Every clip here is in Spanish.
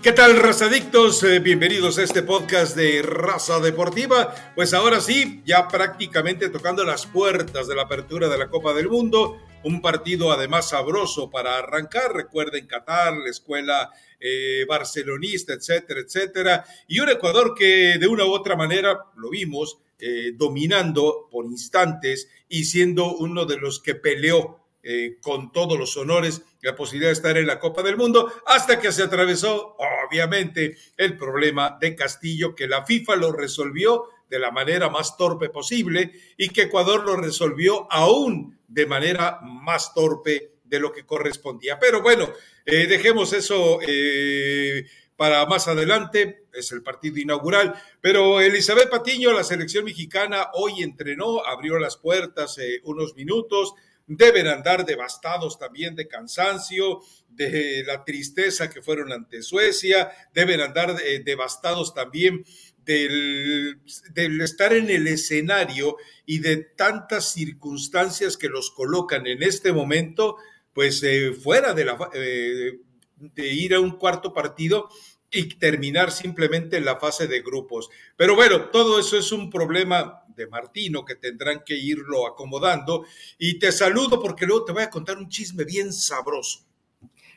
¿Qué tal, razadictos? Eh, bienvenidos a este podcast de Raza Deportiva. Pues ahora sí, ya prácticamente tocando las puertas de la apertura de la Copa del Mundo. Un partido además sabroso para arrancar. Recuerden Qatar, la escuela eh, barcelonista, etcétera, etcétera. Y un Ecuador que de una u otra manera, lo vimos, eh, dominando por instantes y siendo uno de los que peleó eh, con todos los honores la posibilidad de estar en la Copa del Mundo, hasta que se atravesó, obviamente, el problema de Castillo, que la FIFA lo resolvió de la manera más torpe posible y que Ecuador lo resolvió aún de manera más torpe de lo que correspondía. Pero bueno, eh, dejemos eso eh, para más adelante, es el partido inaugural. Pero Elizabeth Patiño, la selección mexicana, hoy entrenó, abrió las puertas unos minutos, deben andar devastados también de cansancio, de la tristeza que fueron ante Suecia, deben andar eh, devastados también del, estar en el escenario y de tantas circunstancias que los colocan en este momento, pues eh, fuera de, la, eh, de ir a un cuarto partido y terminar simplemente en la fase de grupos. Pero bueno, todo eso es un problema de Martino que tendrán que irlo acomodando. Y te saludo porque luego te voy a contar un chisme bien sabroso.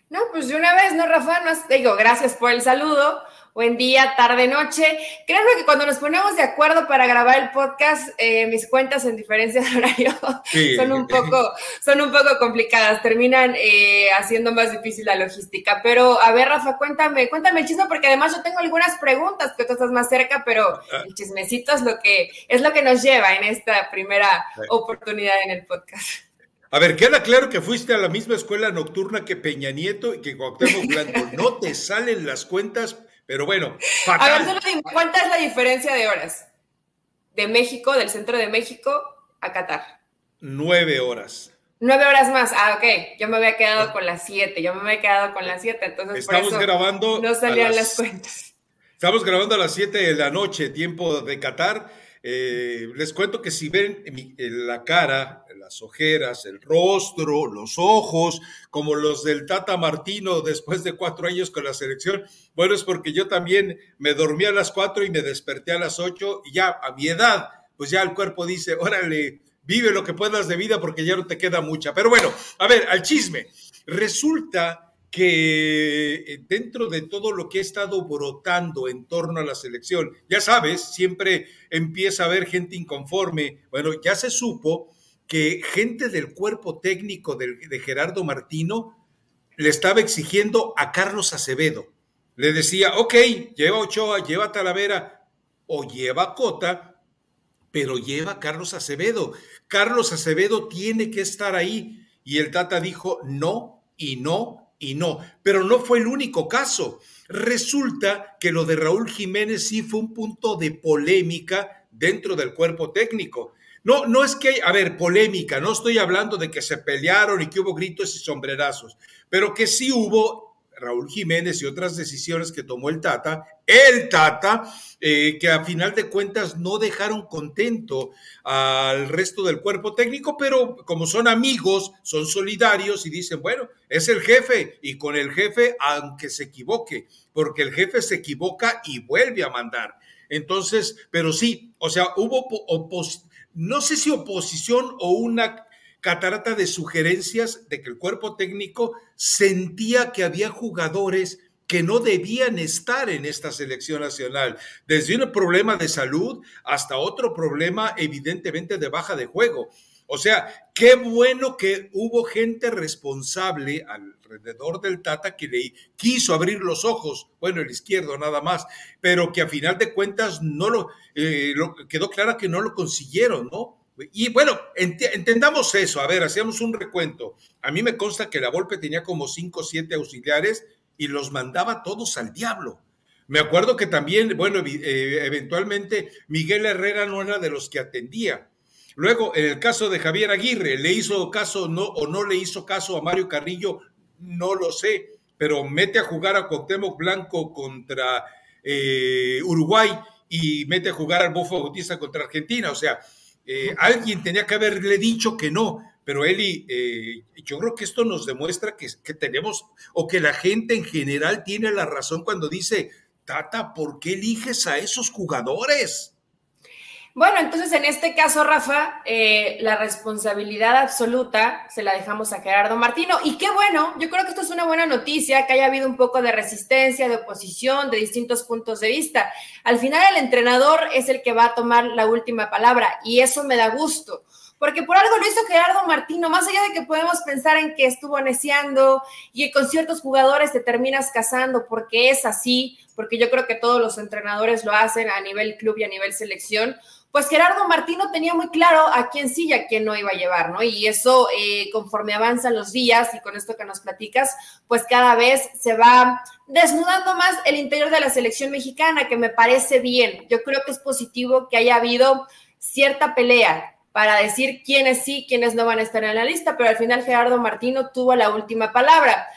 No, pues de una vez, ¿no, Rafa? No, digo, gracias por el saludo buen día, tarde, noche. Créanme que cuando nos ponemos de acuerdo para grabar el podcast, eh, mis cuentas en diferencia de horario son, un poco, son un poco complicadas, terminan eh, haciendo más difícil la logística. Pero a ver, Rafa, cuéntame, cuéntame el chisme, porque además yo tengo algunas preguntas, que tú estás más cerca, pero ah. el chismecito es lo que, es lo que nos lleva en esta primera oportunidad en el podcast. A ver, queda claro que fuiste a la misma escuela nocturna que Peña Nieto y que Cuauhtémoc Blanco. No te salen las cuentas pero bueno, A ver, ¿cuánta es la diferencia de horas? De México, del centro de México a Qatar. Nueve horas. Nueve horas más. Ah, ok. Yo me había quedado con las siete. Yo me había quedado con las siete. Entonces, estamos grabando. No salían las, cuentas. Estamos grabando a las siete de la noche, tiempo de Qatar. Eh, les cuento que si ven la cara, las ojeras, el rostro, los ojos, como los del Tata Martino después de cuatro años con la selección, bueno, es porque yo también me dormí a las cuatro y me desperté a las ocho y ya a mi edad, pues ya el cuerpo dice, órale, vive lo que puedas de vida porque ya no te queda mucha. Pero bueno, a ver, al chisme. Resulta que eh, dentro de todo lo que ha estado brotando en torno a la selección, ya sabes, siempre empieza a haber gente inconforme. Bueno, ya se supo que gente del cuerpo técnico de, Gerardo Martino le estaba exigiendo a Carlos Acevedo. Le decía, ok, lleva Ochoa, lleva Talavera o lleva Cota, pero lleva Carlos Acevedo. Carlos Acevedo tiene que estar ahí. Y el Tata dijo no y no y no. Pero no fue el único caso. Resulta que lo de Raúl Jiménez sí fue un punto de polémica dentro del cuerpo técnico. No, no es que, a ver, polémica, no estoy hablando de que se pelearon y que hubo gritos y sombrerazos, pero que sí hubo Raúl Jiménez y otras decisiones que tomó el Tata, el Tata, eh, que a final de cuentas no dejaron contento al resto del cuerpo técnico, pero como son amigos, son solidarios y dicen, bueno, es el jefe y con el jefe, aunque se equivoque, porque el jefe se equivoca y vuelve a mandar. Entonces, pero sí, o sea, hubo, no sé si oposición o una catarata de sugerencias de que el cuerpo técnico sentía que había jugadores que no debían estar en esta selección nacional, desde un problema de salud hasta otro problema evidentemente de baja de juego. O sea, qué bueno que hubo gente responsable alrededor del Tata que le quiso abrir los ojos, bueno, el izquierdo nada más, pero que a final de cuentas no lo, eh, quedó claro que no lo consiguieron, ¿no? Y bueno, entendamos eso. A ver, hacíamos un recuento. A mí me consta que la Volpe tenía como cinco o siete auxiliares y los mandaba todos al diablo. Me acuerdo que también, bueno, eh, eventualmente Miguel Herrera no era de los que atendía. Luego, en el caso de Javier Aguirre, ¿le hizo caso no, o no le hizo caso a Mario Carrillo? No lo sé, pero mete a jugar a Cuauhtémoc Blanco contra eh, Uruguay y mete a jugar al Bofo Bautista contra Argentina. O sea, eh, alguien tenía que haberle dicho que no, pero Eli, eh, yo creo que esto nos demuestra que, que, tenemos, o que la gente en general tiene la razón cuando dice, Tata, ¿por qué eliges a esos jugadores? Bueno, entonces en este caso, Rafa, eh, la responsabilidad absoluta se la dejamos a Gerardo Martino. Y qué bueno, yo creo que esto es una buena noticia, que haya habido un poco de resistencia, de oposición, de distintos puntos de vista. Al final el entrenador es el que va a tomar la última palabra y eso me da gusto porque por algo lo hizo Gerardo Martino, más allá de que podemos pensar en que estuvo neciando y con ciertos jugadores te terminas casando porque es así, porque yo creo que todos los entrenadores lo hacen a nivel club y a nivel selección, pues Gerardo Martino tenía muy claro a quién sí y a quién no iba a llevar, ¿no? Y eso, eh, conforme avanzan los días y con esto que nos platicas, pues cada vez se va desnudando más el interior de la selección mexicana, que me parece bien. Yo creo que es positivo que haya habido cierta pelea para decir quiénes sí, quiénes no van a estar en la lista, pero al final Gerardo Martino tuvo la última palabra.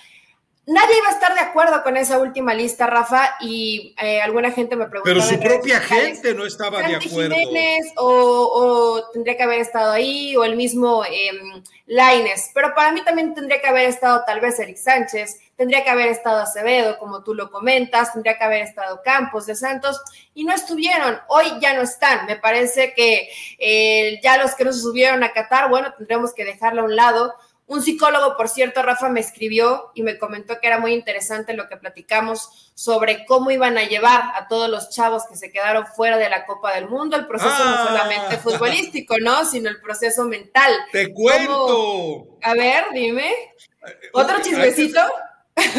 Nadie iba a estar de acuerdo con esa última lista, Rafa, y eh, alguna gente me preguntó. Pero su propia gente no estaba de acuerdo. Jiménez, o, tendría que haber estado ahí, o el mismo eh, Laines. Pero para mí también tendría que haber estado tal vez Eric Sánchez, tendría que haber estado Acevedo, como tú lo comentas, tendría que haber estado Campos de Santos, y no estuvieron. Hoy ya no están. Me parece que eh, ya los que no se subieron a Qatar, bueno, tendremos que dejarlo a un lado un psicólogo, por cierto, Rafa, me escribió y me comentó que era muy interesante lo que platicamos sobre cómo iban a llevar a todos los chavos que se quedaron fuera de la Copa del Mundo, el proceso no ah. solamente futbolístico, ¿no? Sino el proceso mental. Te cuento. A ver, dime. ¿Otro chismecito?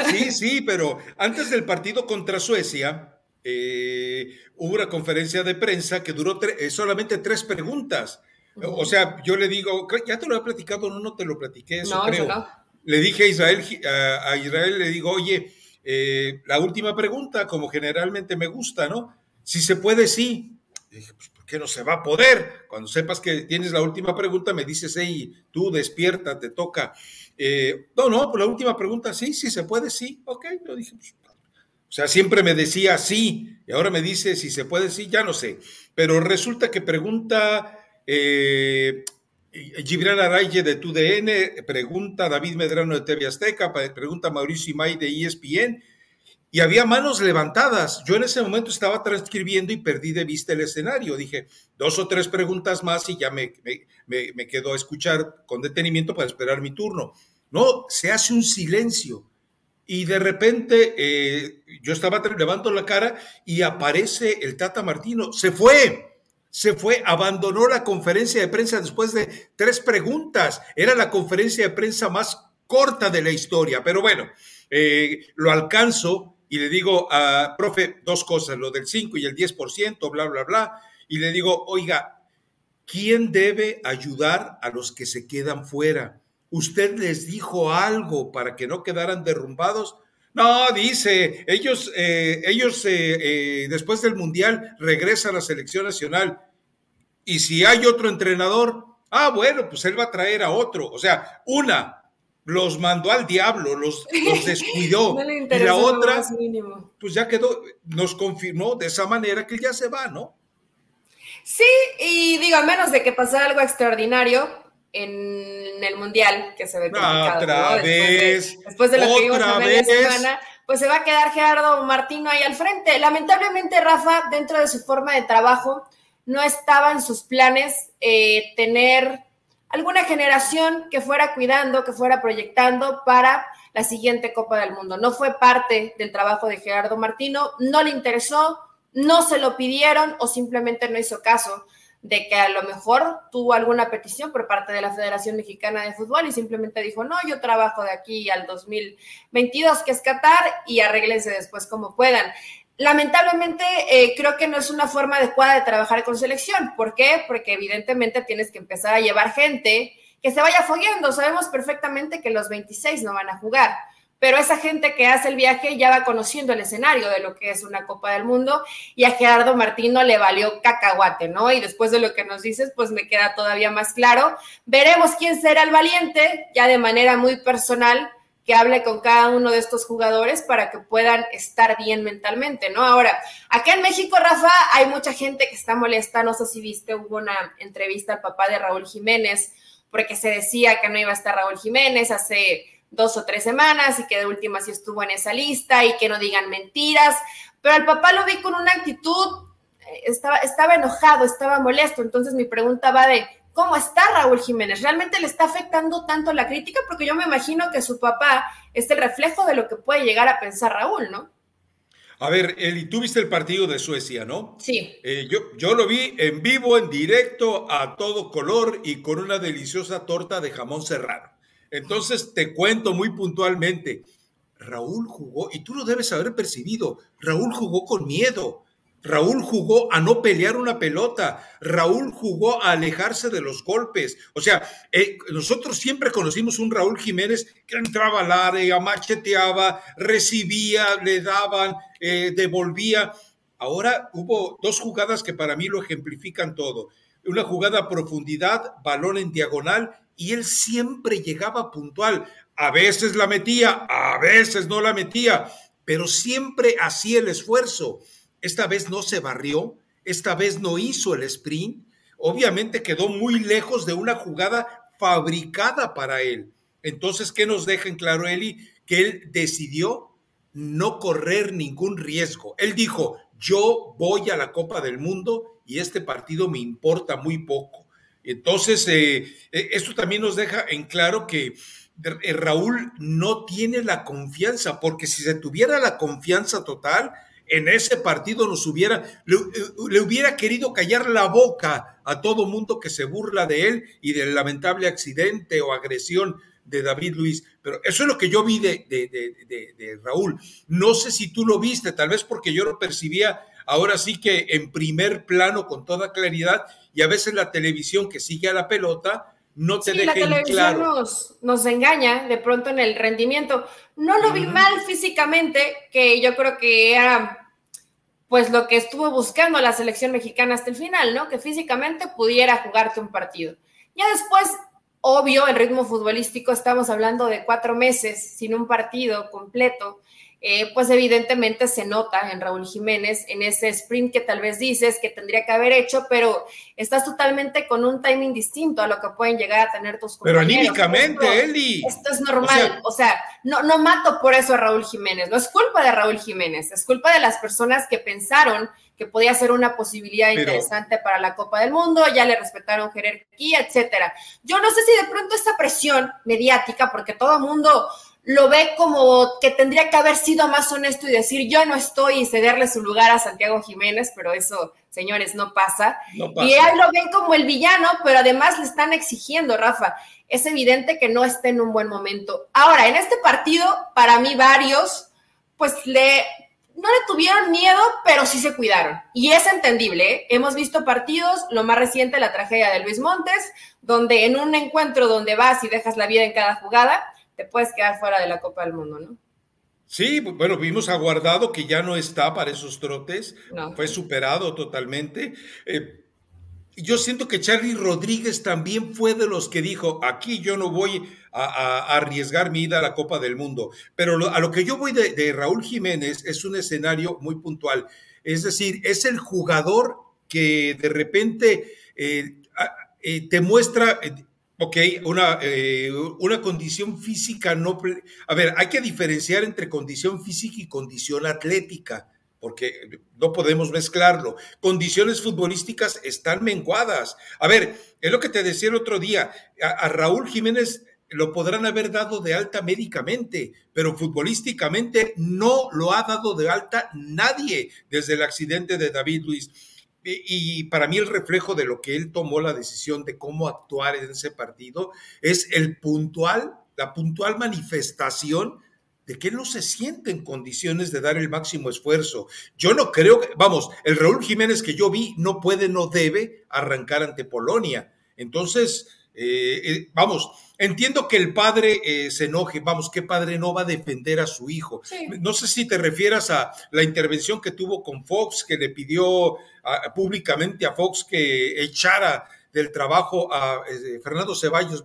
Sí, sí, pero antes del partido contra Suecia, eh, hubo una conferencia de prensa que duró eh, solamente tres preguntas. O sea, yo le digo, ya te lo he platicado, no, no te lo platiqué, eso creo. Le dije a Israel, a, Israel, le digo, oye, eh, la última pregunta, como generalmente me gusta, ¿no? Si se puede, sí. dije, pues, ¿por qué no se va a poder? Cuando sepas que tienes la última pregunta, me dices, hey, tú despierta, te toca. Eh, no, no, pues la última pregunta, sí, sí se puede, sí. Ok, yo dije, pues, o sea, siempre me decía sí, y ahora me dice si se puede, sí, ya no sé. Pero resulta que pregunta eh, Gibran Araye de TUDN, pregunta David Medrano de TV Azteca, pregunta Mauricio Imay de ESPN, y había manos levantadas. Yo en ese momento estaba transcribiendo y perdí de vista el escenario. Dije, dos o tres preguntas más y ya me, me, quedo a escuchar con detenimiento para esperar mi turno. No, se hace un silencio. Y de repente eh, yo estaba levantando la cara y aparece el Tata Martino. Se fue se fue, abandonó la conferencia de prensa después de tres preguntas. Era la conferencia de prensa más corta de la historia, pero bueno, eh, lo alcanzo y le digo a, profe, dos cosas, lo del 5 y el 10%, bla, bla, bla, y le digo, oiga, ¿quién debe ayudar a los que se quedan fuera? ¿Usted les dijo algo para que no quedaran derrumbados? No, dice, ellos, eh, ellos eh, después del Mundial regresan a la selección nacional. Y si hay otro entrenador, ah, bueno, pues él va a traer a otro. O sea, una, los mandó al diablo, los, descuidó. y la otra, pues ya quedó, nos confirmó de esa manera que ya se va, ¿no? Sí, y digo, a menos de que pasara algo extraordinario en el Mundial, que se ve complicado. Otra vez. Después de, lo que vimos la media semana, pues se va a quedar Gerardo Martino ahí al frente. Lamentablemente, Rafa, dentro de su forma de trabajo, no estaba en sus planes eh, tener alguna generación que fuera cuidando, que fuera proyectando para la siguiente Copa del Mundo. No fue parte del trabajo de Gerardo Martino, no le interesó, no se lo pidieron o simplemente no hizo caso de que a lo mejor tuvo alguna petición por parte de la Federación Mexicana de Fútbol y simplemente dijo, no, yo trabajo de aquí al 2022, que es Qatar, y arréglense después como puedan lamentablemente eh, creo que no es una forma adecuada de trabajar con selección. ¿Por qué? Porque evidentemente tienes que empezar a llevar gente que se vaya fogueando. Sabemos perfectamente que los 26 no van a jugar, pero esa gente que hace el viaje ya va conociendo el escenario de lo que es una Copa del Mundo y a Gerardo Martino le valió cacahuate, ¿no? Y después de lo que nos dices, pues me queda todavía más claro. Veremos quién será el valiente, ya de manera muy personal que hable con cada uno de estos jugadores para que puedan estar bien mentalmente, ¿no? Ahora, acá en México, Rafa, hay mucha gente que está molesta, no sé si viste, hubo una entrevista al papá de Raúl Jiménez, porque se decía que no iba a estar Raúl Jiménez hace dos o tres semanas y que de última sí estuvo en esa lista y que no digan mentiras, pero al papá lo vi con una actitud, eh, estaba, estaba enojado, estaba molesto, entonces mi pregunta va de, ¿cómo está Raúl Jiménez? ¿Realmente le está afectando tanto la crítica? Porque yo me imagino que su papá es el reflejo de lo que puede llegar a pensar Raúl, ¿no? A ver, Eli, tú viste el partido de Suecia, ¿no? Sí. Eh, yo, yo lo vi en vivo, en directo, a todo color y con una deliciosa torta de jamón serrano. Entonces te cuento muy puntualmente, Raúl jugó, y tú lo debes haber percibido, Raúl jugó con miedo, Raúl jugó a no pelear una pelota, Raúl jugó a alejarse de los golpes. O sea, eh, nosotros siempre conocimos un Raúl Jiménez que entraba al área, macheteaba, recibía, le daban, eh, devolvía. Ahora hubo dos jugadas que para mí lo ejemplifican todo. Una jugada a profundidad, balón en diagonal y él siempre llegaba puntual. A veces la metía, a veces no la metía, pero siempre hacía el esfuerzo. Esta vez no se barrió, esta vez no hizo el sprint. Obviamente quedó muy lejos de una jugada fabricada para él. Entonces, ¿qué nos deja en claro, Eli? Que él decidió no correr ningún riesgo. Él dijo, yo voy a la Copa del Mundo y este partido me importa muy poco. Entonces, eh, eh, esto también nos deja en claro que eh, Raúl no tiene la confianza, porque si se tuviera la confianza total, en ese partido nos hubiera, le, hubiera querido callar la boca a todo mundo que se burla de él y del lamentable accidente o agresión de David Luis. Pero eso es lo que yo vi de, de Raúl. No sé si tú lo viste, tal vez porque yo lo percibía ahora sí que en primer plano con toda claridad y a veces la televisión que sigue a la pelota no te sí, deja la televisión nos, nos, engaña de pronto en el rendimiento. No lo vi mal físicamente, que yo creo que era pues lo que estuvo buscando la selección mexicana hasta el final, ¿no? Que físicamente pudiera jugarte un partido. Ya después, obvio, el ritmo futbolístico, estamos hablando de cuatro meses sin un partido completo. Eh, pues evidentemente se nota en Raúl Jiménez, en ese sprint que tal vez dices que tendría que haber hecho, pero estás totalmente con un timing distinto a lo que pueden llegar a tener tus compañeros. Pero anímicamente, Eli. Esto es normal, o sea, no, no mato por eso a Raúl Jiménez, no es culpa de Raúl Jiménez, es culpa de las personas que pensaron que podía ser una posibilidad interesante para la Copa del Mundo, ya le respetaron jerarquía, etcétera. Yo no sé si de pronto esta presión mediática, porque todo el mundo lo ve como que tendría que haber sido más honesto y decir yo no estoy y cederle su lugar a Santiago Jiménez, pero eso, señores, no pasa. Y ahí lo ven como el villano, pero además le están exigiendo, Rafa. Es evidente que no está en un buen momento. Ahora, en este partido, para mí varios, pues le no le tuvieron miedo, pero sí se cuidaron. Y es entendible. ¿eh? Hemos visto partidos, lo más reciente, la tragedia de Luis Montes, donde en un encuentro donde vas y dejas la vida en cada jugada, te puedes quedar fuera de la Copa del Mundo, ¿no? Sí, bueno, vimos a Guardado que ya no está para esos trotes, fue superado totalmente. Eh, yo siento que Charlie Rodríguez también fue de los que dijo, aquí yo no voy a, arriesgar mi ida a la Copa del Mundo, pero a lo que yo voy de, Raúl Jiménez es un escenario muy puntual, es decir, es el jugador que de repente eh, eh, te muestra Ok, una, eh, una condición física no... A ver, hay que diferenciar entre condición física y condición atlética, porque no podemos mezclarlo. Condiciones futbolísticas están menguadas. A ver, es lo que te decía el otro día, a, Raúl Jiménez lo podrán haber dado de alta médicamente, pero futbolísticamente no lo ha dado de alta nadie desde el accidente de David Luis y para mí el reflejo de lo que él tomó la decisión de cómo actuar en ese partido es el puntual, la puntual manifestación de que él no se siente en condiciones de dar el máximo esfuerzo. Yo no creo que, vamos, el Raúl Jiménez que yo vi no puede, no debe arrancar ante Polonia. Entonces, eh, eh, vamos, entiendo que el padre eh, se enoje, vamos, ¿qué padre no va a defender a su hijo? No sé si te refieras a la intervención que tuvo con Fox, que le pidió públicamente a Fox que echara del trabajo a Fernando Ceballos,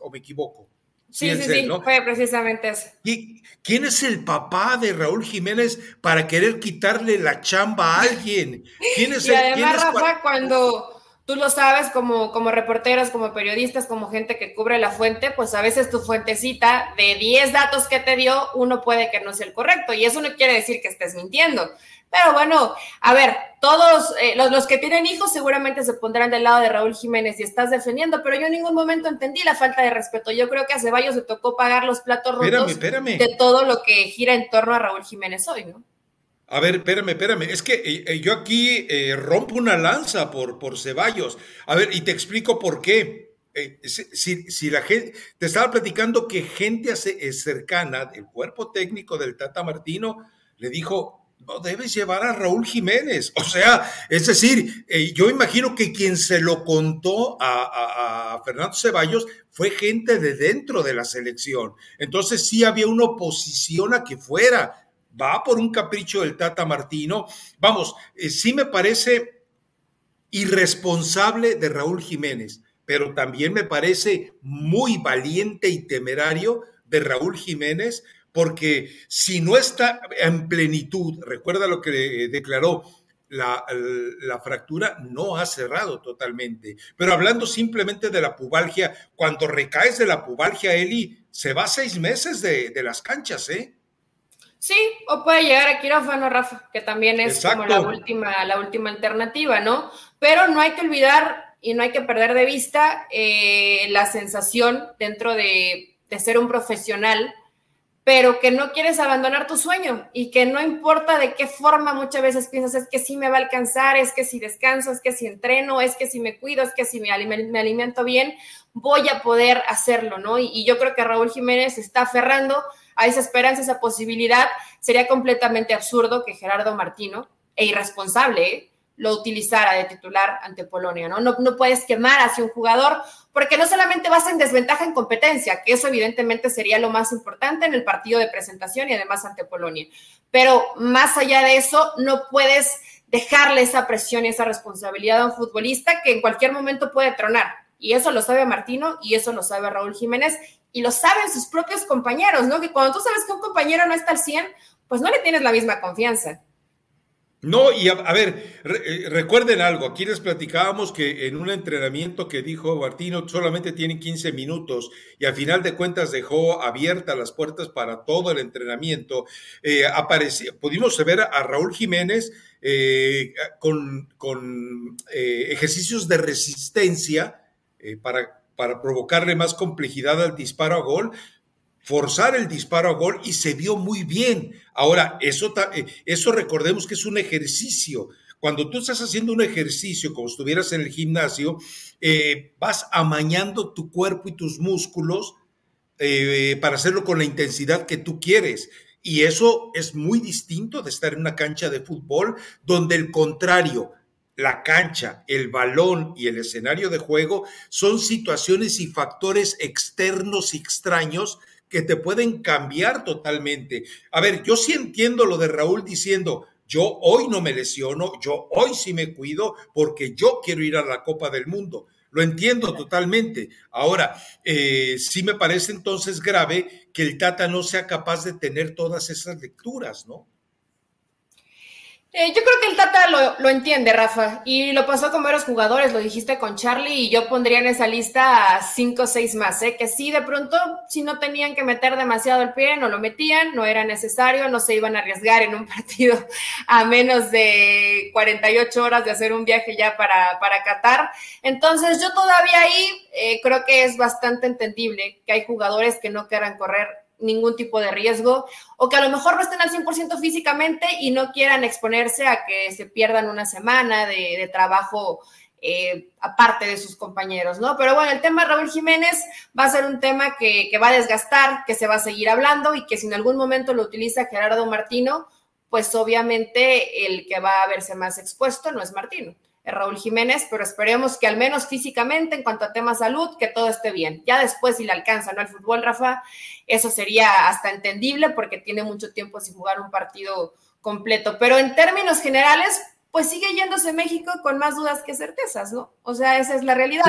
o me equivoco. Sí, sí, sí, fue precisamente eso. ¿Y quién es el papá de Raúl Jiménez para querer quitarle la chamba a alguien? ¿Quién es y además, Rafa, cuando tú lo sabes como, como reporteros, como periodistas, como gente que cubre la fuente, pues a veces tu fuentecita de 10 datos que te dio, uno puede que no sea el correcto y eso no quiere decir que estés mintiendo. Pero bueno, a ver, todos eh, los, que tienen hijos seguramente se pondrán del lado de Raúl Jiménez y estás defendiendo, pero yo en ningún momento entendí la falta de respeto. Yo creo que a Ceballos se tocó pagar los platos rotos de todo lo que gira en torno a Raúl Jiménez hoy, ¿no? A ver, espérame, espérame. Es que eh, eh, yo aquí eh, rompo una lanza por, por Ceballos. A ver, y te explico por qué. si, si, la gente, te estaba platicando que gente cercana del cuerpo técnico del Tata Martino le dijo, no debes llevar a Raúl Jiménez. O sea, es decir, yo imagino que quien se lo contó a, a, Fernando Ceballos fue gente de dentro de la selección. Entonces sí había una oposición a que fuera va por un capricho del Tata Martino. Vamos, eh, sí me parece irresponsable de Raúl Jiménez, pero también me parece muy valiente y temerario de Raúl Jiménez, porque si no está en plenitud, recuerda lo que declaró, la, la, fractura no ha cerrado totalmente. Pero hablando simplemente de la pubalgia, cuando recaes de la pubalgia, Eli, se va seis meses de, de las canchas, ¿eh? Sí, o puede llegar a quirófano, Rafa, que también es como la última, la última alternativa, ¿no? Pero no hay que olvidar y no hay que perder de vista eh, la sensación dentro de, de ser un profesional, pero que no quieres abandonar tu sueño y que no importa de qué forma muchas veces piensas, es que sí me va a alcanzar, es que si descanso, es que si entreno, es que si me cuido, es que si me, alimento bien, voy a poder hacerlo, ¿no? Y, y yo creo que Raúl Jiménez está aferrando a esa esperanza, esa posibilidad, sería completamente absurdo que Gerardo Martino, e irresponsable, ¿eh? lo utilizara de titular ante Polonia, ¿no? ¿no? No puedes quemar hacia un jugador porque no solamente vas en desventaja en competencia, que eso evidentemente sería lo más importante en el partido de presentación y además ante Polonia, pero más allá de eso, no puedes dejarle esa presión y esa responsabilidad a un futbolista que en cualquier momento puede tronar. Y eso lo sabe Martino y eso lo sabe Raúl Jiménez y lo saben sus propios compañeros, ¿no? Que cuando tú sabes que un compañero no está al 100, pues no le tienes la misma confianza. No, y a, ver, eh, recuerden algo, aquí les platicábamos que en un entrenamiento que dijo Martino solamente tienen 15 minutos y al final de cuentas dejó abiertas las puertas para todo el entrenamiento. Eh, pudimos ver a, Raúl Jiménez eh, con, con ejercicios de resistencia para para provocarle más complejidad al disparo a gol, forzar el disparo a gol y se vio muy bien. Ahora, eso, eh, eso recordemos que es un ejercicio. Cuando tú estás haciendo un ejercicio como estuvieras en el gimnasio, eh, vas amañando tu cuerpo y tus músculos eh, para hacerlo con la intensidad que tú quieres. Y eso es muy distinto de estar en una cancha de fútbol donde el contrario, la cancha, el balón y el escenario de juego son situaciones y factores externos y extraños que te pueden cambiar totalmente. A ver, yo sí entiendo lo de Raúl diciendo, yo hoy no me lesiono, yo hoy sí me cuido porque yo quiero ir a la Copa del Mundo. Lo entiendo totalmente. Ahora, eh, sí me parece entonces grave que el Tata no sea capaz de tener todas esas lecturas, ¿no? Eh, yo creo que el Tata lo, entiende, Rafa, y lo pasó con varios jugadores, lo dijiste con Charlie, y yo pondría en esa lista a cinco o seis más, ¿eh? que sí, de pronto, si no tenían que meter demasiado el pie, no lo metían, no era necesario, no se iban a arriesgar en un partido a menos de 48 horas de hacer un viaje ya para, para Qatar. Entonces, yo todavía ahí eh, creo que es bastante entendible que hay jugadores que no quieran correr ningún tipo de riesgo o que a lo mejor no estén al 100% físicamente y no quieran exponerse a que se pierdan una semana de, trabajo eh, aparte de sus compañeros, ¿no? Pero bueno, el tema de Raúl Jiménez va a ser un tema que, que va a desgastar, que se va a seguir hablando y que si en algún momento lo utiliza Gerardo Martino, pues obviamente el que va a verse más expuesto no es Martino. Raúl Jiménez, pero esperemos que al menos físicamente, en cuanto a tema salud, que todo esté bien. Ya después, si le alcanza ¿no? el fútbol, Rafa, eso sería hasta entendible porque tiene mucho tiempo sin jugar un partido completo. Pero en términos generales, pues sigue yéndose México con más dudas que certezas, ¿no? O sea, esa es la realidad.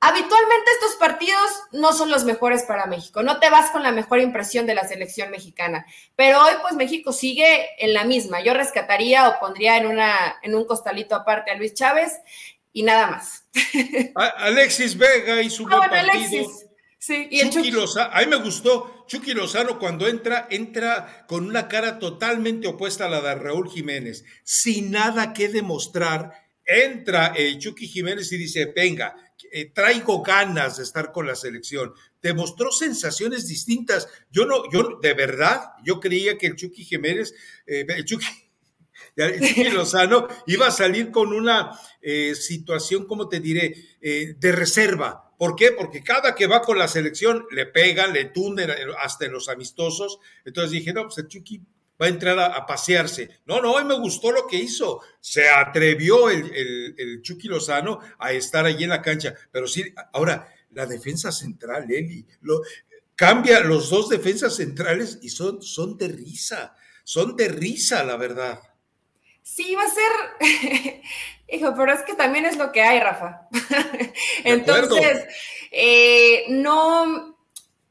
Habitualmente estos partidos no son los mejores para México, no te vas con la mejor impresión de la selección mexicana, pero hoy pues México sigue en la misma. Yo rescataría o pondría en, una, en un costalito aparte a Luis Chávez y nada más. Alexis Vega y su ah, buen partido. Alexis. Sí, y Chucky, Lozano, a mí me gustó Chucky Lozano cuando entra, entra con una cara totalmente opuesta a la de Raúl Jiménez, sin nada que demostrar. Entra eh, Chucky Jiménez y dice, venga, eh, traigo ganas de estar con la selección. Demostró sensaciones distintas. Yo no, yo de verdad, yo creía que el Chucky Jiménez, eh, el Chucky, Lozano iba a salir con una situación, como te diré, de reserva ¿Por qué? Porque cada que va con la selección le pegan, le tunden hasta en los amistosos. Entonces dije, no, pues el Chucky va a entrar a, pasearse. No, no, hoy me gustó lo que hizo. Se atrevió el, el, Chucky Lozano a estar allí en la cancha. Pero sí, ahora, la defensa central, Eli, lo, cambia los dos defensas centrales y son, son de risa. Son de risa, la verdad. Sí, va a ser, hijo, pero es que también es lo que hay, Rafa. Entonces, eh, no,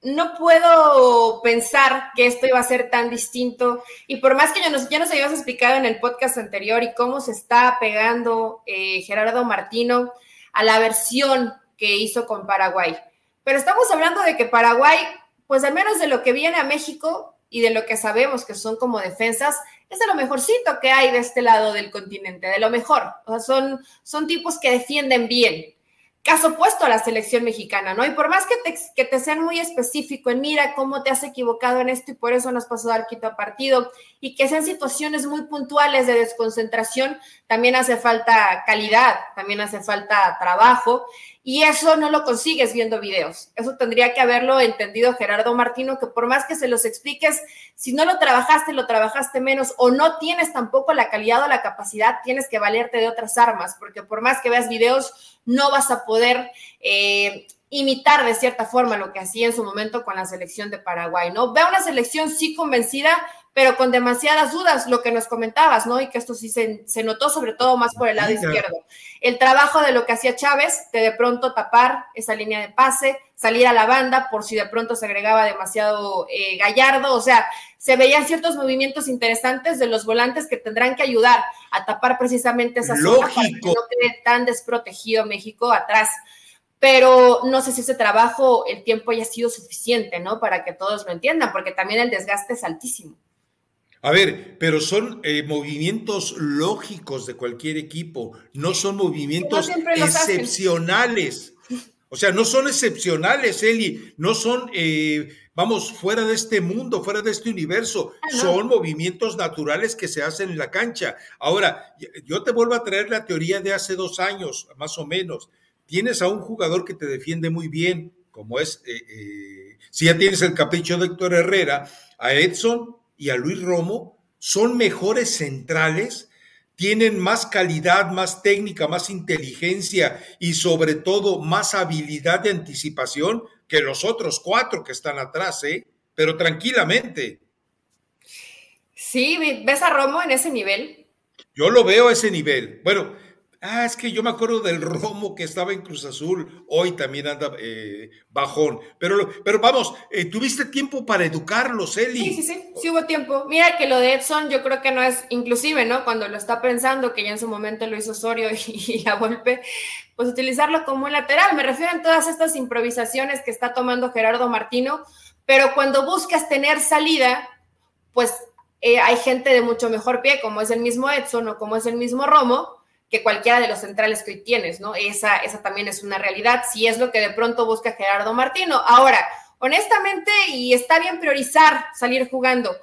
no puedo pensar que esto iba a ser tan distinto. Y por más que ya nos, ya habías explicado en el podcast anterior y cómo se está pegando eh, Gerardo Martino a la versión que hizo con Paraguay. Pero estamos hablando de que Paraguay, pues al menos de lo que viene a México y de lo que sabemos que son como defensas, es de lo mejorcito que hay de este lado del continente, de lo mejor. O sea, son, son tipos que defienden bien. Caso opuesto a la selección mexicana, ¿no? Y por más que te, que te sean muy específico en mira cómo te has equivocado en esto y por eso no has pasado al quito a partido, y que sean situaciones muy puntuales de desconcentración, también hace falta calidad, también hace falta trabajo. Y eso no lo consigues viendo videos. Eso tendría que haberlo entendido Gerardo Martino, que por más que se los expliques, si no lo trabajaste, lo trabajaste menos o no tienes tampoco la calidad o la capacidad, tienes que valerte de otras armas, porque por más que veas videos, no vas a poder eh, imitar de cierta forma lo que hacía en su momento con la selección de Paraguay, ¿no? Ve una selección sí convencida, pero con demasiadas dudas, lo que nos comentabas, ¿no? Y que esto sí se, notó sobre todo más por el lado izquierdo. El trabajo de lo que hacía Chávez, de de pronto tapar esa línea de pase, salir a la banda por si de pronto se agregaba demasiado eh, gallardo, o sea, se veían ciertos movimientos interesantes de los volantes que tendrán que ayudar a tapar precisamente esa zona para que no quede tan desprotegido México atrás pero no sé si ese trabajo, el tiempo haya sido suficiente, ¿no? Para que todos lo entiendan, porque también el desgaste es altísimo. A ver, pero son eh, movimientos lógicos de cualquier equipo, no son movimientos excepcionales. O sea, no son excepcionales, Eli, no son, eh, vamos, fuera de este mundo, fuera de este universo, ah, son movimientos naturales que se hacen en la cancha. Ahora, yo te vuelvo a traer la teoría de hace dos años, más o menos. Tienes a un jugador que te defiende muy bien, como es, eh, si ya tienes el capricho de Héctor Herrera, a Edson, y a Luis Romo son mejores centrales, tienen más calidad, más técnica, más inteligencia y sobre todo más habilidad de anticipación que los otros cuatro que están atrás, ¿eh? Pero tranquilamente. Sí, ¿ves a Romo en ese nivel? Yo lo veo a ese nivel. Bueno, Ah, es que yo me acuerdo del Romo que estaba en Cruz Azul, hoy también anda eh, bajón. Pero, pero vamos, eh, tuviste tiempo para educarlos, Eli. Sí, sí, sí, sí hubo tiempo. Mira que lo de Edson yo creo que no es, inclusive, ¿no? Cuando lo está pensando, que ya en su momento lo hizo Osorio y, a golpe, pues utilizarlo como un lateral. Me refiero a todas estas improvisaciones que está tomando Gerardo Martino, pero cuando buscas tener salida, pues eh, hay gente de mucho mejor pie, como es el mismo Edson o como es el mismo Romo, que cualquiera de los centrales que hoy tienes, ¿no? Esa, esa también es una realidad, si es lo que de pronto busca Gerardo Martino. Ahora, honestamente, y está bien priorizar salir jugando,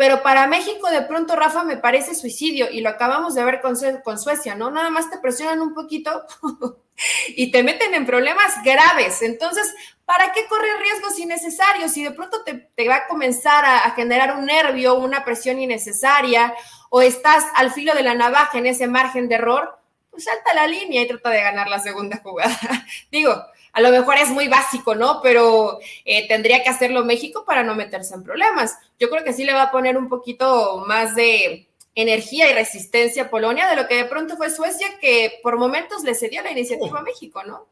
pero para México de pronto, Rafa, me parece suicidio y lo acabamos de ver con, con Suecia, ¿no? Nada más te presionan un poquito y te meten en problemas graves. Entonces, ¿para qué correr riesgos innecesarios? Si de pronto te, va a comenzar a generar un nervio, una presión innecesaria o estás al filo de la navaja en ese margen de error, pues salta la línea y trata de ganar la segunda jugada. Digo, a lo mejor es muy básico, ¿no? Pero eh, tendría que hacerlo México para no meterse en problemas. Yo creo que sí le va a poner un poquito más de energía y resistencia a Polonia de lo que de pronto fue Suecia, que por momentos le cedió la iniciativa a oh. México, ¿no?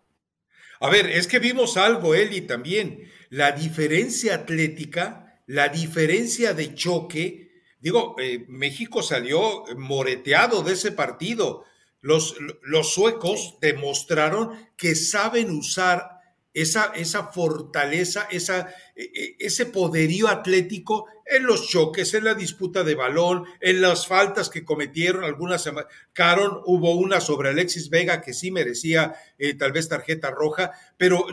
A ver, es que vimos algo, Eli, también. La diferencia atlética, la diferencia de choque Digo, eh, México salió moreteado de ese partido. Los, los suecos demostraron que saben usar esa, esa fortaleza, esa, e, e, ese poderío atlético en los choques, en la disputa de balón, en las faltas que cometieron algunas. Caron, hubo una sobre Alexis Vega que sí merecía eh, tal vez tarjeta roja, pero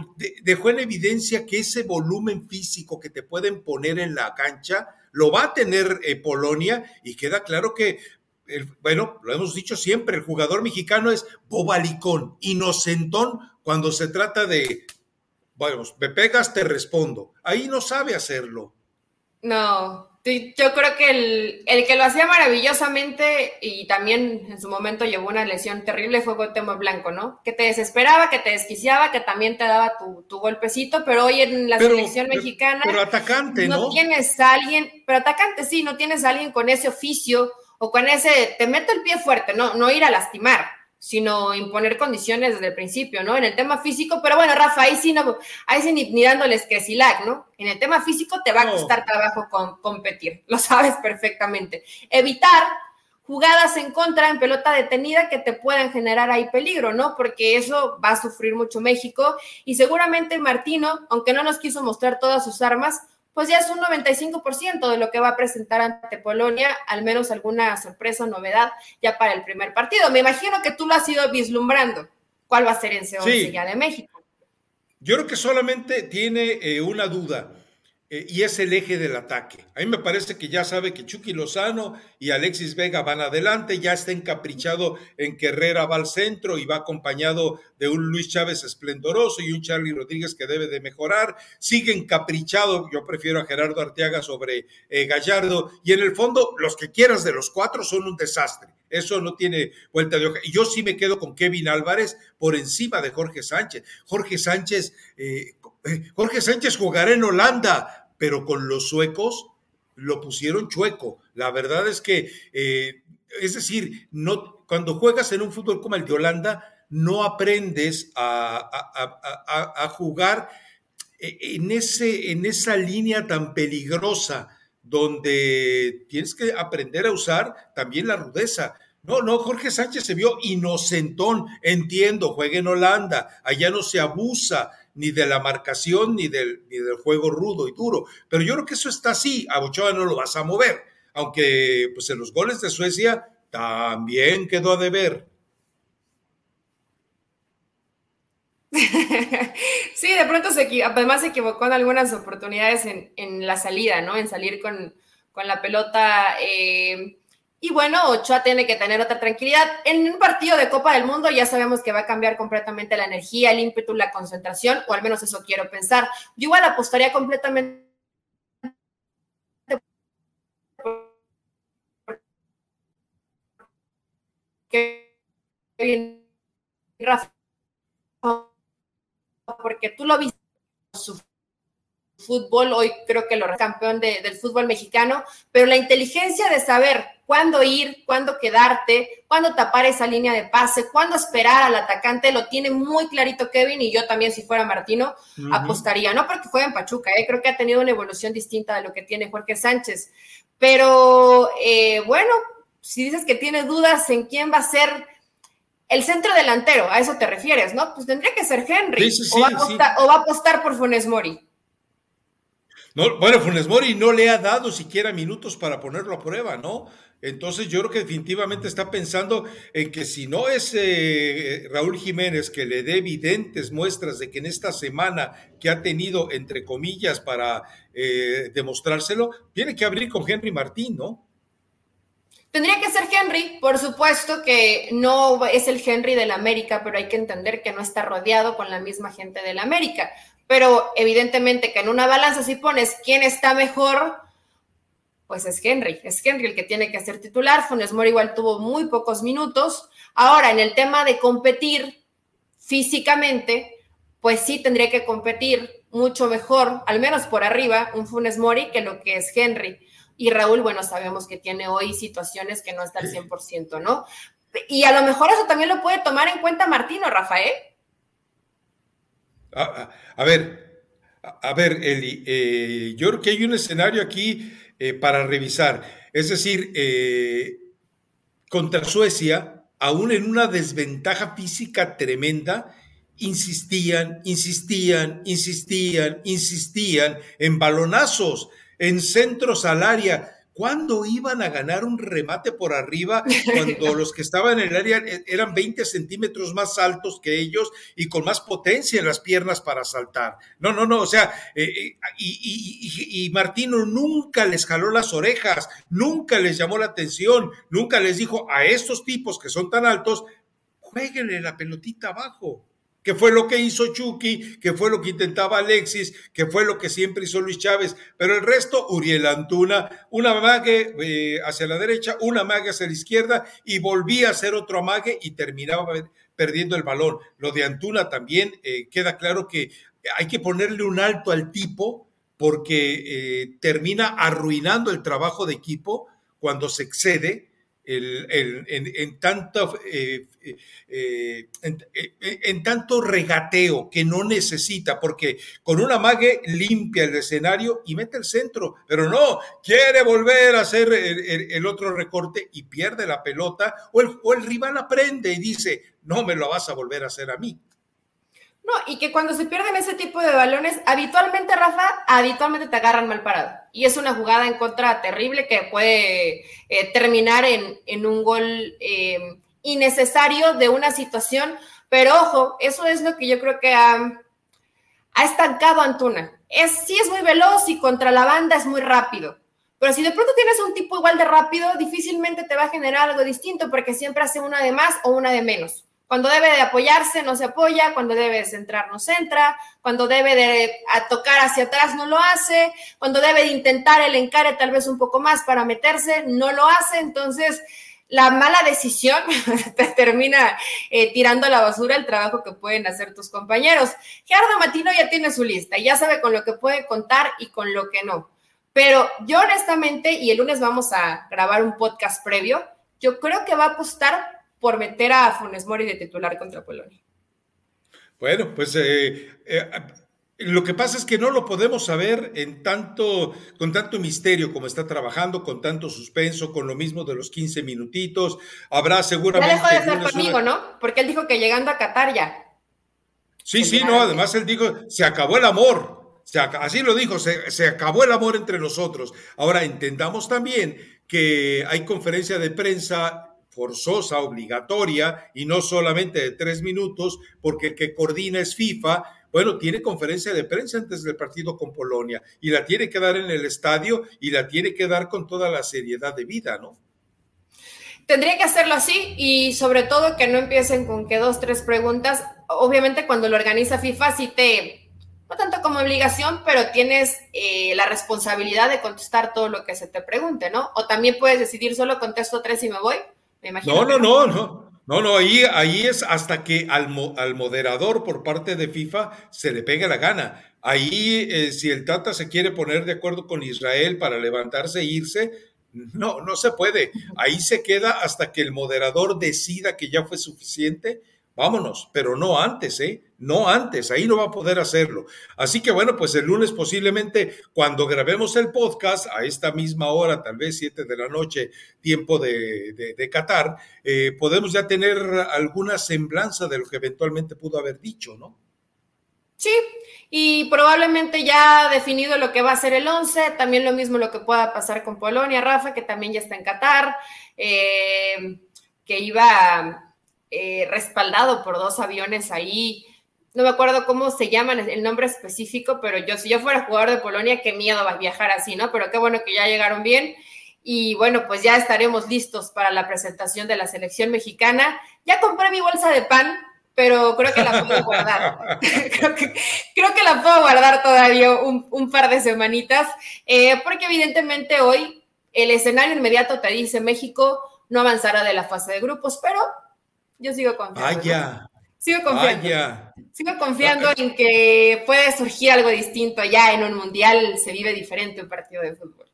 dejó en evidencia que ese volumen físico que te pueden poner en la cancha lo va a tener eh, Polonia y queda claro que bueno, lo hemos dicho siempre, el jugador mexicano es bobalicón, inocentón cuando se trata de bueno, me pegas, te respondo. Ahí no sabe hacerlo. No, yo creo que el, que lo hacía maravillosamente y también en su momento llevó una lesión terrible fue Cuauhtémoc Blanco, ¿no? Que te desesperaba, que te desquiciaba, que también te daba tu, golpecito, pero hoy en la selección mexicana... Pero atacante, ¿no? No tienes a alguien, pero atacante sí, no tienes a alguien con ese oficio o con ese, te meto el pie fuerte, no, no ir a lastimar sino imponer condiciones desde el principio, ¿no? En el tema físico, pero bueno, Rafa, ahí sí, no, ahí sí ni, dándoles que lag, ¿no? En el tema físico te va a costar trabajo con, competir, lo sabes perfectamente. Evitar jugadas en contra en pelota detenida que te puedan generar ahí peligro, ¿no? Porque eso va a sufrir mucho México y seguramente Martino, aunque no nos quiso mostrar todas sus armas, pues ya es un 95% de lo que va a presentar ante Polonia, al menos alguna sorpresa o novedad ya para el primer partido. Me imagino que tú lo has ido vislumbrando. ¿Cuál va a ser ese 11 ya de México? Yo creo que solamente tiene eh, una duda. Eh, y es el eje del ataque. A mí me parece que ya sabe que Chucky Lozano y Alexis Vega van adelante, ya está encaprichado en que Herrera va al centro y va acompañado de un Luis Chávez esplendoroso y un Charlie Rodríguez que debe de mejorar. Sigue encaprichado, yo prefiero a Gerardo Arteaga sobre eh, Gallardo. Y en el fondo, los que quieras de los cuatro son un desastre. Eso no tiene vuelta de hoja. Y yo sí me quedo con Kevin Álvarez por encima de Jorge Sánchez. Jorge Sánchez, eh, Jorge Sánchez jugará en Holanda, pero con los suecos lo pusieron chueco. La verdad es que, eh, es decir, no, cuando juegas en un fútbol como el de Holanda, no aprendes a, jugar en, ese, en esa línea tan peligrosa donde tienes que aprender a usar también la rudeza. No, no, Jorge Sánchez se vio inocentón, entiendo, juega en Holanda, allá no se abusa ni de la marcación ni del, ni del juego rudo y duro, pero yo creo que eso está así, a Ochoa no lo vas a mover, aunque pues en los goles de Suecia también quedó a deber. Sí, de pronto se además se equivocó en algunas oportunidades en, la salida, ¿no? En salir con, la pelota. Eh, y bueno, Ochoa tiene que tener otra tranquilidad. En un partido de Copa del Mundo ya sabemos que va a cambiar completamente la energía, el ímpetu, la concentración, o al menos eso quiero pensar. Yo igual apostaría completamente porque tú lo viste su fútbol, hoy creo que lo campeón del fútbol mexicano, pero la inteligencia de saber cuándo ir, cuándo quedarte, cuándo tapar esa línea de pase, cuándo esperar al atacante, lo tiene muy clarito Kevin y yo también si fuera Martino apostaría, no porque juega en Pachuca, ¿eh? creo que ha tenido una evolución distinta de lo que tiene Jorge Sánchez, pero eh, bueno, si dices que tiene dudas en quién va a ser el centro delantero, a eso te refieres, ¿no? Pues tendría que ser Henry. o, va a apostar, por Funes Mori. No, bueno, Funes Mori no le ha dado siquiera minutos para ponerlo a prueba, ¿no? Entonces yo creo que definitivamente está pensando en que si no es eh, Raúl Jiménez que le dé evidentes muestras de que en esta semana que ha tenido, entre comillas, para eh, demostrárselo, tiene que abrir con Henry Martín, ¿no? Tendría que ser Henry, por supuesto que no es el Henry del América, pero hay que entender que no está rodeado con la misma gente del América. Pero evidentemente que en una balanza si pones quién está mejor, pues es Henry, es Henry el que tiene que ser titular. Funes Mori igual tuvo muy pocos minutos. Ahora, en el tema de competir físicamente, pues sí tendría que competir mucho mejor, al menos por arriba, un Funes Mori que lo que es Henry. Y Raúl, bueno, sabemos que tiene hoy situaciones que no está al 100%, ¿no? Y a lo mejor eso también lo puede tomar en cuenta Martino, Rafael. A, ver, a, ver, Eli, eh, yo creo que hay un escenario aquí eh, para revisar. Es decir, eh, contra Suecia, aún en una desventaja física tremenda, insistían, insistían, insistían, insistían en balonazos, en centros al área. ¿Cuándo iban a ganar un remate por arriba cuando los que estaban en el área e, eran 20 centímetros más altos que ellos y con más potencia en las piernas para saltar? No, no, no, o sea, eh, eh, y, y, Martino nunca les jaló las orejas, nunca les llamó la atención, nunca les dijo a estos tipos que son tan altos, jueguenle la pelotita abajo que fue lo que hizo Chucky, que fue lo que intentaba Alexis, que fue lo que siempre hizo Luis Chávez, pero el resto, Uriel Antuna, un amague eh, hacia la derecha, un amague hacia la izquierda y volvía a hacer otro amague y terminaba perdiendo el balón. Lo de Antuna también eh, queda claro que hay que ponerle un alto al tipo porque eh, termina arruinando el trabajo de equipo cuando se excede en, tanto, eh, eh, eh, en, tanto regateo que no necesita, porque con una mague limpia el escenario y mete el centro, pero no, quiere volver a hacer el, otro recorte y pierde la pelota, o el, o el rival aprende y dice, no me lo vas a volver a hacer a mí. No, y que cuando se pierden ese tipo de balones, habitualmente, Rafa, habitualmente te agarran mal parado. Y es una jugada en contra terrible que puede eh, terminar en, un gol eh, innecesario de una situación. Pero ojo, eso es lo que yo creo que ha, estancado Antuna. Es, sí es muy veloz y contra la banda es muy rápido. Pero si de pronto tienes un tipo igual de rápido, difícilmente te va a generar algo distinto porque siempre hace una de más o una de menos. Cuando debe de apoyarse, no se apoya. Cuando debe de centrar, no centra. Cuando debe de tocar hacia atrás, no lo hace. Cuando debe de intentar el encare tal vez un poco más para meterse, no lo hace. Entonces, la mala decisión te termina eh, tirando a la basura el trabajo que pueden hacer tus compañeros. Gerardo Matino ya tiene su lista, ya sabe con lo que puede contar y con lo que no. Pero yo honestamente, y el lunes vamos a grabar un podcast previo, yo creo que va a apostar por meter a Funes Mori de titular contra Polonia. Bueno, pues eh, eh, lo que pasa es que no lo podemos saber en tanto, con tanto misterio como está trabajando, con tanto suspenso, con lo mismo de los 15 minutitos. Habrá seguramente. Ya dejó de ser conmigo, ¿no? Porque él dijo que llegando a Qatar ya. Sí, sí, no, además él dijo, se acabó el amor. así lo dijo, se, se acabó el amor entre nosotros. Ahora entendamos también que hay conferencia de prensa forzosa, obligatoria y no solamente de tres minutos, porque el que coordina es FIFA. Bueno, tiene conferencia de prensa antes del partido con Polonia y la tiene que dar en el estadio y la tiene que dar con toda la seriedad de vida, ¿no? Tendría que hacerlo así y sobre todo que no empiecen con que dos, tres preguntas. Obviamente cuando lo organiza FIFA sí te, no tanto como obligación, pero tienes eh, la responsabilidad de contestar todo lo que se te pregunte, ¿no? O también puedes decidir solo contesto tres y me voy no, no, no, no. No, no, ahí, ahí es hasta que al, al, moderador por parte de FIFA se le pegue la gana. Ahí, eh, si el Tata se quiere poner de acuerdo con Israel para levantarse e irse, no, no se puede. Ahí se queda hasta que el moderador decida que ya fue suficiente vámonos, pero no antes, ¿eh? No antes, ahí no va a poder hacerlo. Así que bueno, pues el lunes posiblemente cuando grabemos el podcast a esta misma hora, tal vez siete de la noche, tiempo de, de, Qatar, eh, podemos ya tener alguna semblanza de lo que eventualmente pudo haber dicho, ¿no? Sí, y probablemente ya definido lo que va a ser el 11, también lo mismo lo que pueda pasar con Polonia, Rafa, que también ya está en Qatar, eh, que iba eh, respaldado por dos aviones ahí. No me acuerdo cómo se llaman el nombre específico, pero yo, si yo fuera jugador de Polonia, qué miedo va a viajar así, ¿no? Pero qué bueno que ya llegaron bien. Y bueno, pues ya estaremos listos para la presentación de la selección mexicana. Ya compré mi bolsa de pan, pero creo que la puedo guardar. creo, que, la puedo guardar todavía un, par de semanitas, eh, porque evidentemente hoy el escenario inmediato te dice México no avanzará de la fase de grupos, pero yo sigo confiando. Vaya. Sigo confiando. Sigo confiando en que puede surgir algo distinto ya en un mundial, se vive diferente un partido de fútbol.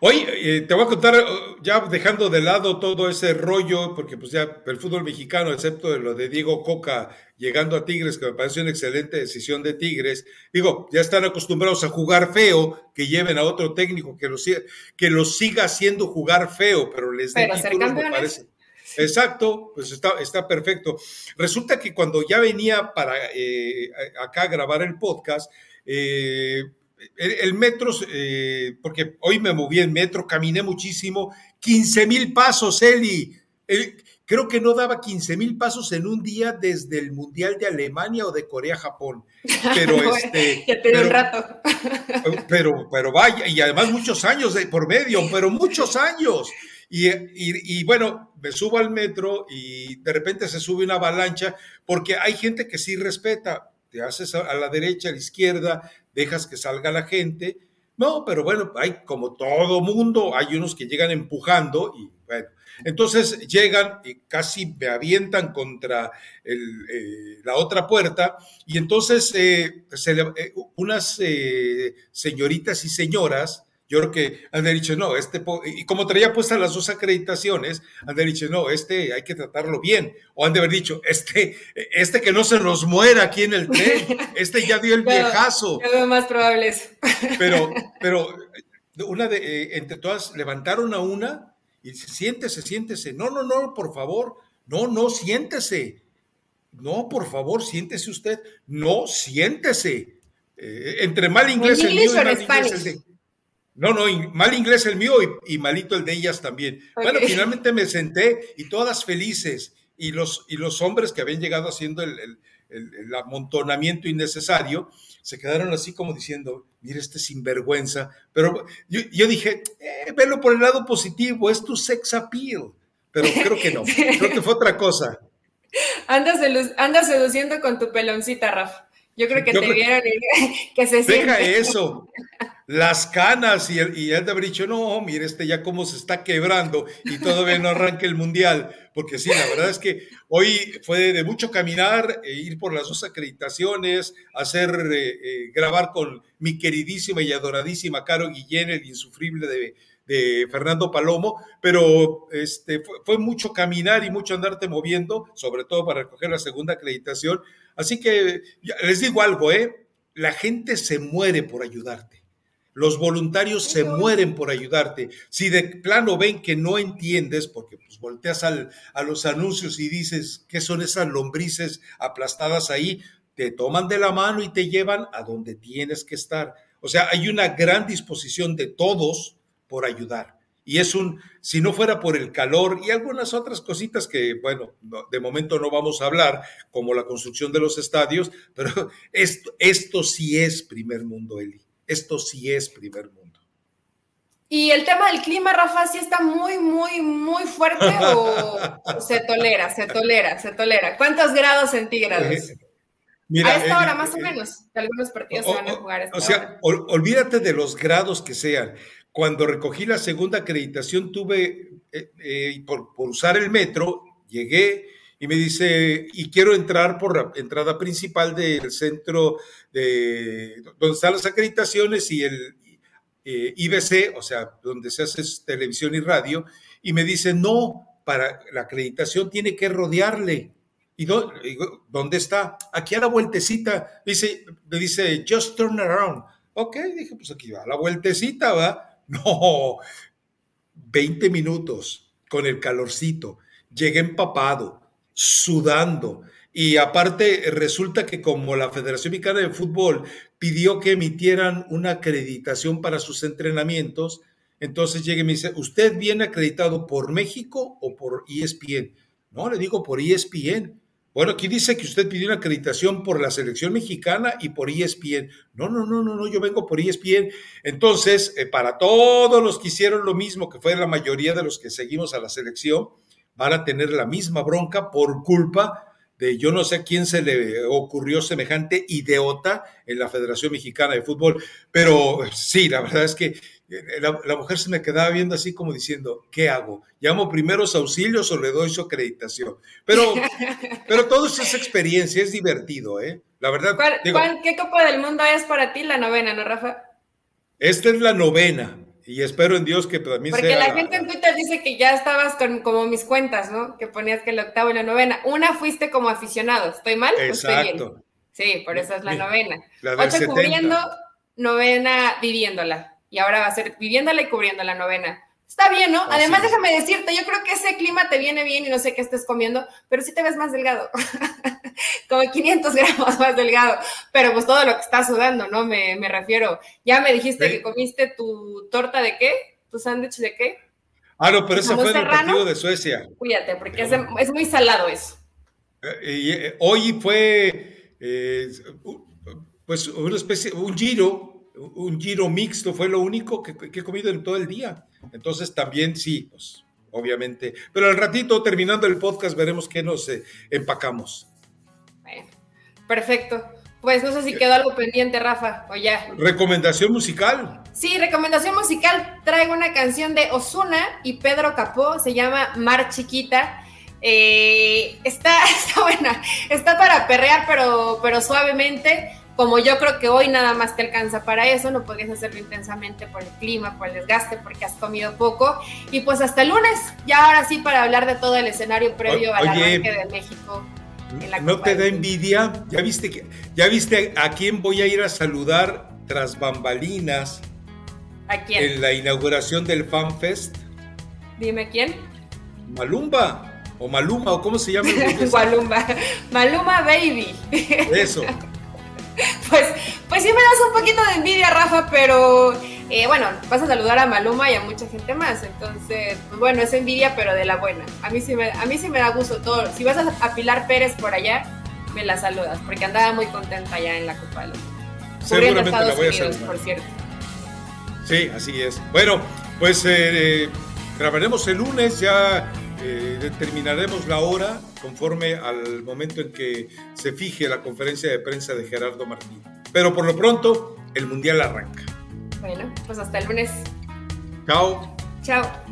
Oye, eh, te voy a contar, uh, ya dejando de lado todo ese rollo, porque pues ya el fútbol mexicano, excepto de lo de Diego Coca llegando a Tigres, que me parece una excelente decisión de Tigres, digo, ya están acostumbrados a jugar feo, que lleven a otro técnico que lo, que lo siga haciendo jugar feo, pero les dé títulos, me parece. Exacto, pues está, está perfecto. Resulta que cuando ya venía para eh, acá a grabar el podcast, eh, el, metro, eh, porque hoy me moví en metro, caminé muchísimo, 15 mil pasos, Eli. creo que no daba 15 mil pasos en un día desde el Mundial de Alemania o de Corea-Japón. Pero este. ya te pero, un rato. pero, pero vaya, y además muchos años de, por medio, pero muchos años. Y, bueno, me subo al metro y de repente se sube una avalancha porque hay gente que sí respeta. Te haces a la derecha, a la izquierda, dejas que salga la gente. No, pero bueno, hay como todo mundo, hay unos que llegan empujando y bueno, entonces llegan y casi me avientan contra eh, la otra puerta y entonces eh, eh, unas señoritas y señoras yo creo que han dicho, no, este, y como traía puestas las dos acreditaciones, han dicho, no, este hay que tratarlo bien. O han de haber dicho, este, este que no se nos muera aquí en el tren, este ya dio el viejazo. Lo más probable es. Pero, pero una de, eh, entre todas, levantaron a una y dice, siéntese, siéntese. No, no, no, por favor. No, no, siéntese. No, por favor, siéntese usted. No, siéntese. Eh, entre mal inglés el mío y mal inglés el de no, no, mal inglés el mío y, malito el de ellas también. Bueno, finalmente me senté y todas felices. Y los, y los hombres que habían llegado haciendo el, amontonamiento innecesario se quedaron así como diciendo, mira este sinvergüenza. Pero yo, dije, eh, velo por el lado positivo, es tu sex appeal. Pero creo que no, creo que fue otra cosa. Andas, andas seduciendo con tu peloncita, Rafa. Yo creo que te vieron que se Deja eso las canas y, el, y de haber dicho, no, mire, este ya cómo se está quebrando y todavía no arranque el mundial, porque sí, la verdad es que hoy fue de mucho caminar, e ir por las dos acreditaciones, hacer, eh, eh, grabar con mi queridísima y adoradísima Caro Guillén, el insufrible de, de Fernando Palomo, pero este, fue, fue, mucho caminar y mucho andarte moviendo, sobre todo para recoger la segunda acreditación. Así que les digo algo, ¿eh? La gente se muere por ayudarte. Los voluntarios se mueren por ayudarte. Si de plano ven que no entiendes, porque pues volteas al, a los anuncios y dices qué son esas lombrices aplastadas ahí, te toman de la mano y te llevan a donde tienes que estar. O sea, hay una gran disposición de todos por ayudar. Y es un, si no fuera por el calor y algunas otras cositas que, bueno, de momento no vamos a hablar, como la construcción de los estadios, pero esto, esto sí es primer mundo, Eli. Esto sí es primer mundo. ¿Y el tema del clima, Rafa, sí está muy, muy, muy fuerte o se tolera, se tolera, se tolera? ¿Cuántos grados centígrados? Eh, a esta hora, más o menos, algunos partidos se van a jugar. A esta o sea, olvídate de los grados que sean. Cuando recogí la segunda acreditación, tuve, eh, eh, por, por usar el metro, llegué, y me dice, y quiero entrar por la entrada principal del centro de donde están las acreditaciones y el eh, IBC, o sea, donde se hace televisión y radio, y me dice, no, para la acreditación tiene que rodearle. ¿Y dónde está? Aquí a la vueltecita. Dice, me dice, just turn around. Ok, dije, pues aquí va, la vueltecita va. No, 20 minutos con el calorcito. Llegué empapado sudando. Y aparte, resulta que como la Federación Mexicana de Fútbol pidió que emitieran una acreditación para sus entrenamientos, entonces llega y me dice, ¿usted viene acreditado por México o por ESPN? No, le digo por ESPN. Bueno, aquí dice que usted pidió una acreditación por la selección mexicana y por ESPN. No, no, no, no, no, yo vengo por ESPN. Entonces, eh, para todos los que hicieron lo mismo, que fue la mayoría de los que seguimos a la selección, van a tener la misma bronca por culpa de yo no sé a quién se le ocurrió semejante idiota en la Federación Mexicana de Fútbol. Pero sí, la verdad es que eh, la, mujer se me quedaba viendo así como diciendo, ¿qué hago? ¿Llamo primeros auxilios o le doy su acreditación? Pero, pero todo eso es experiencia, es divertido, ¿eh? La verdad. ¿Qué Copa del Mundo es para ti la novena, no, Rafa? Esta es la novena. Y espero en Dios que también Porque la gente en Twitter dice que ya estabas con como mis cuentas, ¿no? Que ponías que el octavo y la novena. Una fuiste como aficionado. ¿Estoy mal? Exacto. Sí, por eso es la novena. La cubriendo, novena viviéndola. Y ahora va a ser viviéndola y cubriendo la novena. Está bien, ¿no? Además, déjame decirte, yo creo que ese clima te viene bien y no sé qué estés comiendo, pero sí te ves más delgado, como 500 gramos más delgado, pero pues todo lo que estás sudando, ¿no? Me, refiero. Ya me dijiste que comiste tu torta de qué, tu sándwich de qué. Ah, no, pero ese fue el partido de Suecia. Cuídate, porque es, muy salado eso. Eh, eh, hoy fue, eh, pues, una especie, un giro un giro mixto fue lo único que, he comido en todo el día. Entonces también sí, pues obviamente. Pero al ratito, terminando el podcast, veremos qué nos eh, empacamos. Bueno, perfecto. Pues no sé si quedó algo pendiente, Rafa, o ya. ¿Recomendación musical? Sí, recomendación musical. Traigo una canción de Osuna y Pedro Capó, se llama Mar Chiquita. Eh, está, está buena, está para perrear, pero, pero suavemente como yo creo que hoy nada más te alcanza para eso, no puedes hacerlo intensamente por el clima, por el desgaste, porque has comido poco. Y pues hasta el lunes, ya ahora sí para hablar de todo el escenario previo al arranque de México. ¿No te da envidia? ¿Ya viste, que, ¿Ya viste a quién voy a ir a saludar tras bambalinas? ¿A quién? En la inauguración del FanFest. Dime quién. Malumba. O Maluma, o cómo se llama. Malumba. Maluma Baby. Eso. Pues, pues sí me das un poquito de envidia, Rafa, pero eh, bueno, vas a saludar a Maluma y a mucha gente más. Entonces, pues bueno, es envidia, pero de la buena. A mí sí me, a mí sí me da gusto todo. Si vas a, Pilar Pérez por allá, me la saludas, porque andaba muy contenta allá en la Copa de los Seguramente la voy a por cierto. Sí, así es. Bueno, pues eh, eh, grabaremos el lunes ya eh, determinaremos la hora conforme al momento en que se fije la conferencia de prensa de Gerardo Martín. Pero por lo pronto, el Mundial arranca. Bueno, pues hasta el lunes. Chao. Chao.